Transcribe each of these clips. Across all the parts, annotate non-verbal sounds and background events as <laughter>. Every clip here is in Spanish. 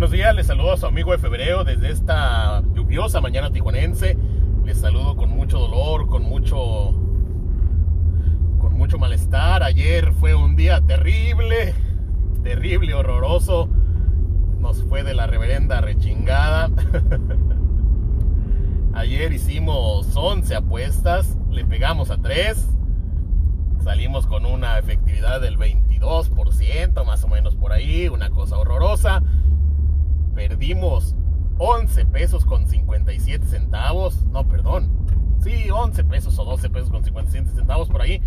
Buenos días, les saludo a su amigo de febrero desde esta lluviosa mañana tijuanense. Les saludo con mucho dolor, con mucho con mucho malestar. Ayer fue un día terrible, terrible, horroroso. Nos fue de la reverenda rechingada. <laughs> Ayer hicimos 11 apuestas, le pegamos a 3. Salimos con una efectividad del 22%, más o menos por ahí, una cosa horrorosa perdimos 11 pesos con 57 centavos. No, perdón. Sí, 11 pesos o 12 pesos con 57 centavos por ahí.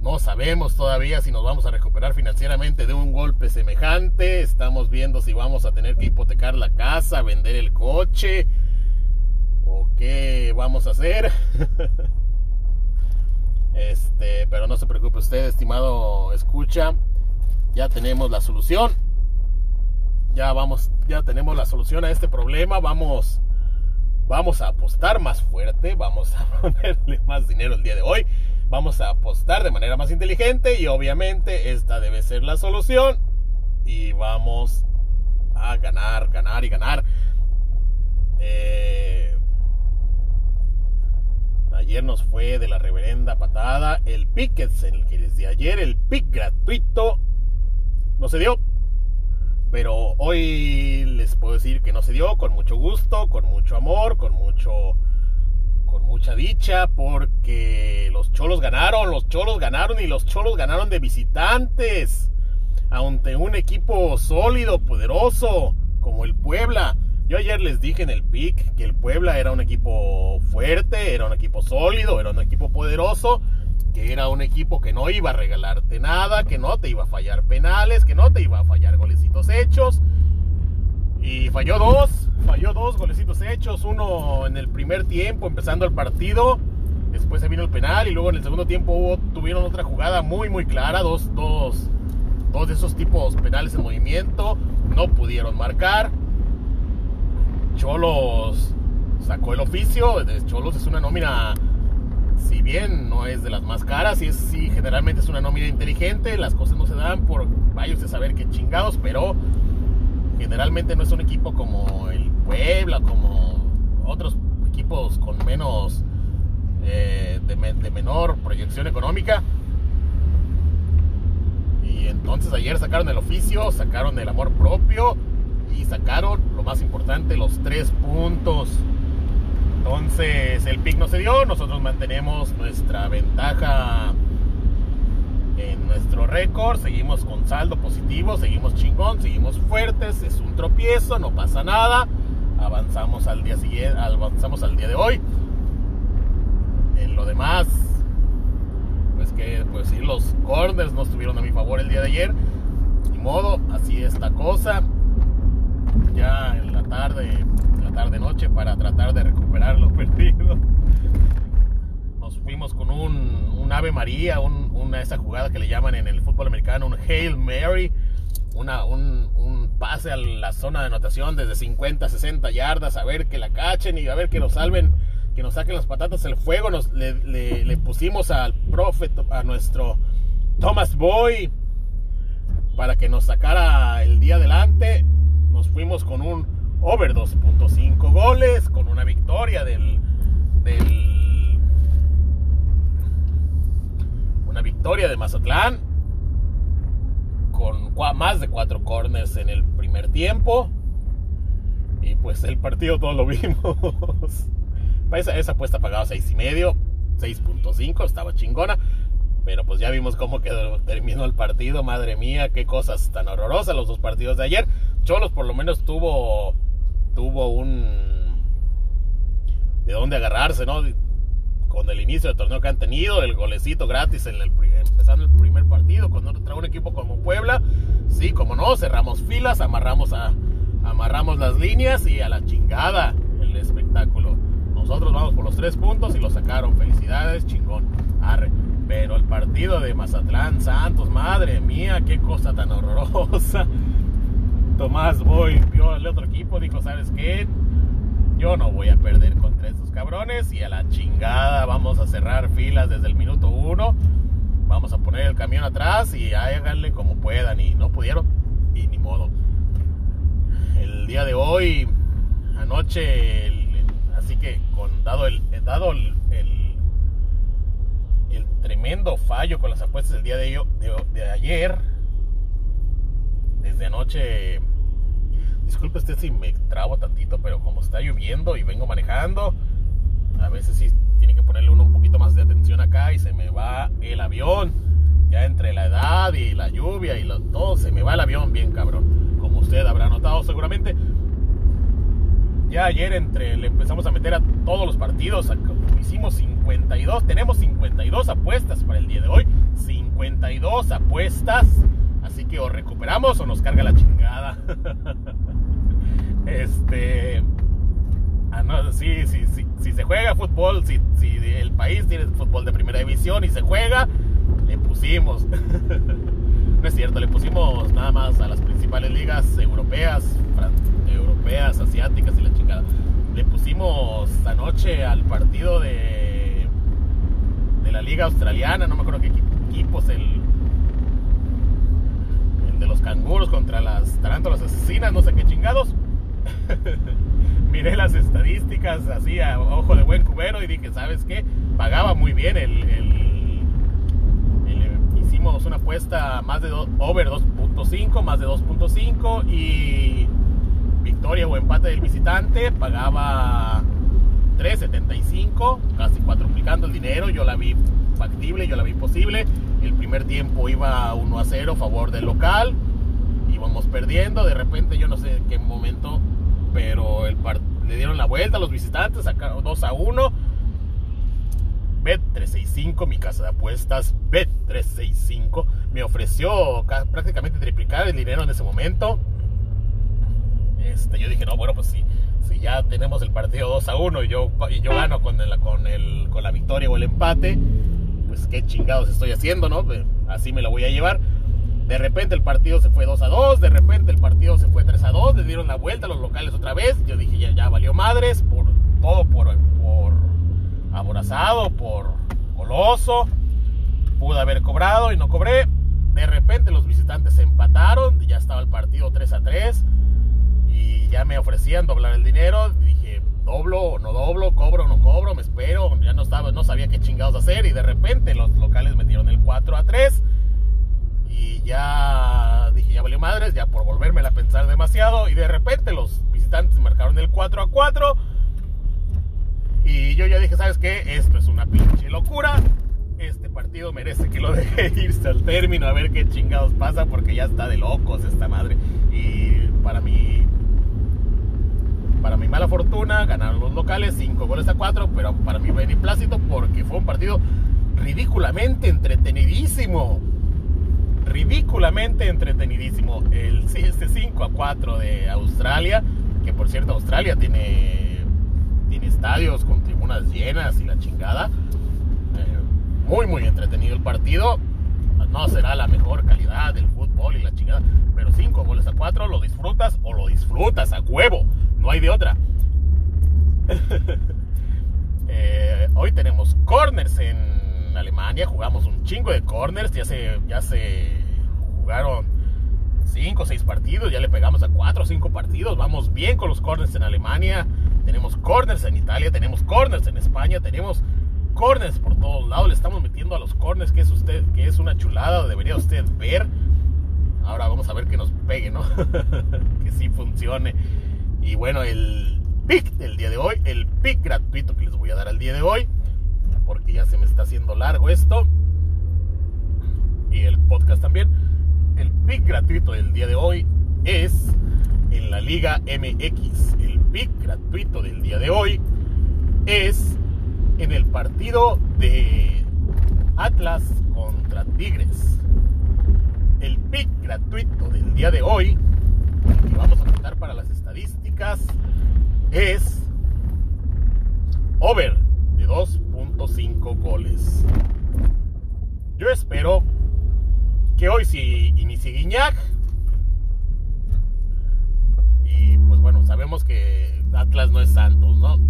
No sabemos todavía si nos vamos a recuperar financieramente de un golpe semejante. Estamos viendo si vamos a tener que hipotecar la casa, vender el coche o qué vamos a hacer. <laughs> este, pero no se preocupe usted, estimado escucha. Ya tenemos la solución ya vamos, ya tenemos la solución a este problema, vamos, vamos a apostar más fuerte, vamos a <laughs> ponerle más dinero el día de hoy, vamos a apostar de manera más inteligente y obviamente esta debe ser la solución. Y vamos a ganar, ganar y ganar. Eh, ayer nos fue de la reverenda patada. El pick en el que desde ayer. El pick gratuito. No se dio pero hoy les puedo decir que no se dio con mucho gusto, con mucho amor, con mucho con mucha dicha porque los cholos ganaron, los cholos ganaron y los cholos ganaron de visitantes ante un equipo sólido, poderoso como el Puebla. Yo ayer les dije en el pick que el Puebla era un equipo fuerte, era un equipo sólido, era un equipo poderoso que era un equipo que no iba a regalarte nada, que no te iba a fallar penales, que no te iba a fallar golecitos hechos. Y falló dos, falló dos golecitos hechos, uno en el primer tiempo empezando el partido, después se vino el penal y luego en el segundo tiempo tuvieron otra jugada muy muy clara, dos, dos, dos de esos tipos penales en movimiento, no pudieron marcar. Cholos sacó el oficio, Cholos es una nómina si bien no es de las más caras, y es, sí, generalmente es una nómina inteligente, las cosas no se dan por vaya a saber qué chingados, pero generalmente no es un equipo como el Puebla, como otros equipos con menos, eh, de, menor proyección económica. Y entonces ayer sacaron el oficio, sacaron el amor propio y sacaron, lo más importante, los tres puntos. Entonces el pick no se dio, nosotros mantenemos nuestra ventaja en nuestro récord, seguimos con saldo positivo, seguimos chingón, seguimos fuertes, es un tropiezo, no pasa nada, avanzamos al día siguiente, avanzamos al día de hoy. En lo demás, pues que pues sí, los corners no estuvieron a mi favor el día de ayer. Ni modo, así esta cosa. Ya en la tarde tarde noche para tratar de recuperar lo perdido. Nos fuimos con un, María, una esa jugada que le llaman en el fútbol americano un Hail Mary, una, un, pase a la zona de anotación desde 50, 60 yardas, a ver que la cachen y a ver que nos salven, que nos saquen las patatas del fuego. Nos, le, pusimos al profe, a nuestro Thomas Boy, para que nos sacara el día adelante. Nos fuimos con un over 2.5 goles con una victoria del de Mazatlán con más de cuatro corners en el primer tiempo y pues el partido todos lo <laughs> vimos esa, esa apuesta pagaba seis y medio 6.5 estaba chingona pero pues ya vimos cómo quedó, terminó el partido. Madre mía, qué cosas tan horrorosas los dos partidos de ayer. Cholos por lo menos tuvo tuvo un de dónde agarrarse, ¿no? Con el inicio del torneo que han tenido, el golecito gratis en el, empezando el primer partido, cuando trae un equipo como Puebla, sí, como no, cerramos filas, amarramos a amarramos las líneas y a la chingada el espectáculo. Nosotros vamos por los tres puntos y lo sacaron. Felicidades, chingón. Arre. Pero el partido de Mazatlán Santos, madre mía, qué cosa tan horrorosa. Tomás Boy vio al otro equipo, dijo, ¿sabes qué? Yo no voy a perder contra estos y a la chingada vamos a cerrar filas desde el minuto uno. Vamos a poner el camión atrás y háganle como puedan y no pudieron y ni modo. anoche, así que con dado el dado el, el, tremendo fallo con las apuestas del día de, de, ayer, desde anoche, disculpe usted si me trabo tantito, pero como está lloviendo y vengo manejando, a veces sí tiene que ponerle uno un poquito más de atención acá y se me va el avión. Ya entre la edad y la lluvia y todo, se me va el avión bien cabrón. Como usted habrá notado seguramente. Ya ayer entre le empezamos a meter a todos los partidos. Hicimos 52. Tenemos 52 apuestas para el día de hoy. 52 apuestas. Así que o recuperamos o nos carga la chingada. <laughs> este. Ah, no, sí, si se juega fútbol, si, si el país tiene fútbol de primera división y se juega, le pusimos. <laughs> no es cierto, le pusimos nada más a las principales ligas europeas, europeas, asiáticas y la chingada. Le pusimos anoche al partido de, de la liga australiana, no me acuerdo qué equipos, el, el de los canguros contra las tarántulas asesinas, no sé qué chingados. <laughs> Miré las estadísticas así a ojo de buen cubero y dije, ¿sabes qué? Pagaba muy bien el una apuesta más de over 2.5, más de 2.5 y victoria o empate del visitante pagaba 3.75, casi cuatruplicando el dinero. Yo la vi factible, yo la vi posible. El primer tiempo iba 1 a 0 a favor del local. Perdiendo, de repente yo no sé en qué momento, pero el le dieron la vuelta a los visitantes, sacaron 2 a 1 Bet365, mi casa de apuestas, Bet365, me ofreció prácticamente triplicar el dinero en ese momento. Este, yo dije, no, bueno, pues si, si ya tenemos el partido 2 a 1 y yo, y yo gano con, el, con, el, con la victoria o el empate, pues qué chingados estoy haciendo, ¿no? Pues, así me lo voy a llevar. De repente el partido se fue 2 a 2, de repente el partido se fue 3 a 2, le dieron la vuelta a los locales otra vez. Yo dije, ya, valió madres, por todo por, aborazado, por coloso. Pude haber cobrado y no cobré. De repente los visitantes se empataron, ya estaba el partido 3 a 3 y ya me ofrecían doblar el dinero. Dije, doblo o no doblo, cobro o no cobro, me espero. Ya no, estaba, no sabía qué chingados hacer y de repente los locales metieron el 4 a 3 y ya dije, ya valió madres, ya por volverme a pensar demasiado y de repente los visitantes marcaron el 4 a 4 y yo ya dije, ¿sabes qué? Esto es una pinche locura. Este partido merece que lo deje <laughs> irse al término a ver qué chingados pasa porque ya está de locos esta madre. Y para mí, para mi mala fortuna, ganaron los locales 5 goles a 4, pero para mí beneplácito porque fue un partido ridículamente entretenidísimo. Ridículamente entretenidísimo. El 5 a 4 de Australia, que por cierto Australia tiene tiene estadios con tribunas llenas y la chingada. Eh, muy, muy entretenido el partido. No será la mejor calidad del fútbol y la chingada, pero 5 goles a 4 lo disfrutas o lo disfrutas a huevo. No hay de otra. <laughs> Eh, hoy tenemos corners en Alemania. Jugamos un chingo de corners. Ya se, ya se jugaron 5 o 6 partidos. Ya le pegamos a 4 o 5 partidos. Vamos bien con los corners en Alemania tenemos corners en Italia, tenemos corners en España, tenemos corners por todos lados. Le estamos metiendo a los corners, que es usted, que es una chulada, debería usted ver. Ahora vamos a ver que nos pegue, ¿no? <laughs> que sí funcione. Y bueno, el pick del día de hoy, el pick gratuito que les voy a dar al día de hoy, porque ya se me está haciendo largo esto. Y el podcast también. El pick gratuito del día de hoy es en la Liga MX. El pick gratuito del día de hoy es en el partido de Atlas contra Tigres. El pick gratuito del día de hoy, que vamos a contar para las estadísticas, es over de 2.5 goles. Yo espero que hoy si inicie Guiñac bueno, sabemos que Atlas no es Santos, ¿no? <laughs>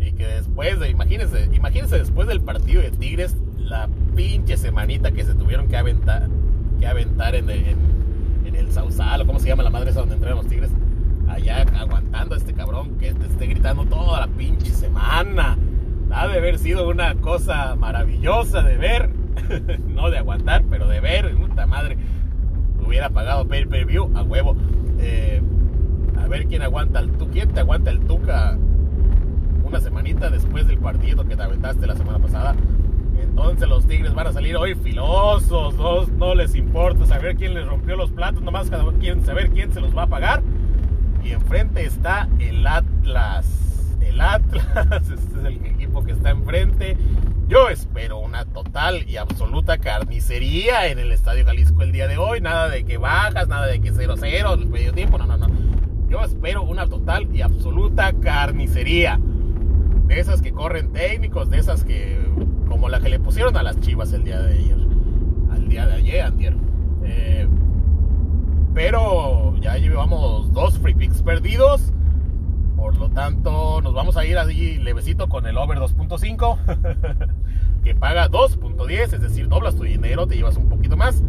y que después de, imagínense, imagínense después del partido de Tigres, la pinche semanita que se tuvieron que aventar, que aventar en el, en, Sausal, o cómo se llama la madre esa donde entrenan los Tigres, allá aguantando a este cabrón que te esté gritando toda la pinche semana. Ha de haber sido una cosa maravillosa de ver, <laughs> no de aguantar, pero de ver, puta madre. Hubiera pagado pay per view a huevo. Eh, a ver quién aguanta el tu, te aguanta el tuca una semanita después del partido que te aventaste la semana pasada. Entonces los Tigres van a salir hoy filosos, no, no les importa saber quién les rompió los platos, nomás quieren saber quién se los va a pagar. Y enfrente está el Atlas. El Atlas, <laughs> este es el equipo que está enfrente. Yo espero una total y absoluta carnicería en el Estadio Jalisco el día de hoy. Nada de que bajas, nada de que 0-0 en el medio tiempo. No, no, no. Yo espero una total y absoluta carnicería. De esas que corren técnicos, de esas que como la que le pusieron a las Chivas el día de ayer. Al día de ayer, antier. Eh, pero ya llevamos dos free picks perdidos. Por lo tanto, nos vamos a ir allí levecito con el over 2.5. <laughs> que paga 2.10, es decir, doblas tu dinero, te llevas un poquito más.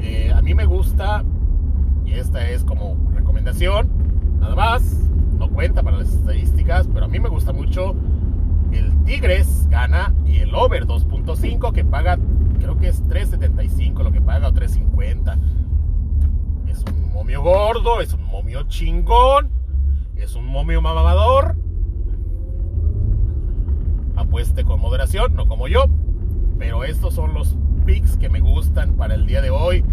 Eh, a mí me gusta, y esta es como recomendación, nada más, no cuenta para las estadísticas, pero a mí me gusta mucho el Tigres gana y el over 2.5 que paga, creo que es 3.75 lo que paga o 3.50. Es un momio gordo, es un momio chingón, es un momio mamador. Apueste con moderación, no como yo, pero estos son los picks que me gustan para el día de hoy.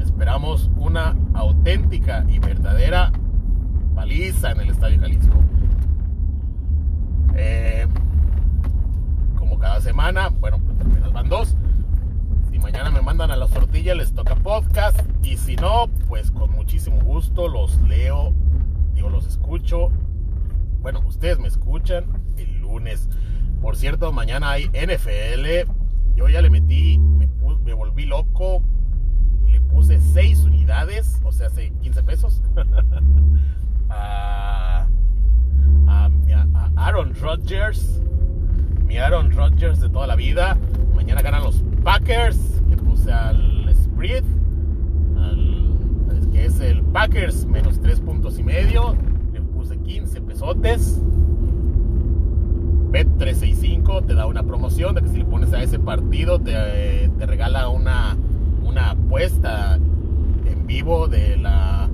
Esperamos una auténtica y verdadera paliza en el Estadio Jalisco. Eh, como cada semana, bueno, apenas van dos. Si mañana me mandan a la tortilla, les toca podcast. Y si no, pues con muchísimo gusto los leo, digo, los escucho. Bueno, ustedes me escuchan el lunes. Por cierto, mañana hay NFL. Yo ya le metí, me, volví loco. Le puse 6 unidades, o sea, hace 15 pesos. <laughs> a Aaron Rodgers. Mi Aaron Rodgers de toda la vida. Mañana ganan los Packers. Le puse al Spread. Packers menos 3 puntos y medio. Le puse 15 pesotes. Bet365 te da una promoción de que si le pones a ese partido te, te regala una, una apuesta en vivo de la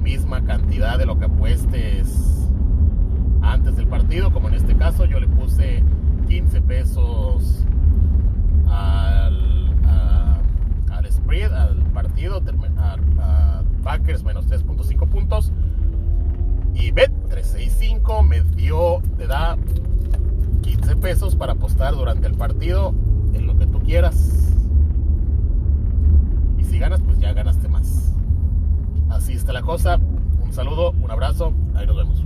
misma cantidad de lo que apuestes antes del partido, como en este caso yo le puse 15 pesos al, al spread, al partido, a, Packers menos 3.5 puntos. Y Bet365 me dio, te da 15 pesos para apostar durante el partido en lo que tú quieras. Y si ganas, pues ya ganaste más. Así está la cosa. Un saludo, un abrazo, ahí nos vemos.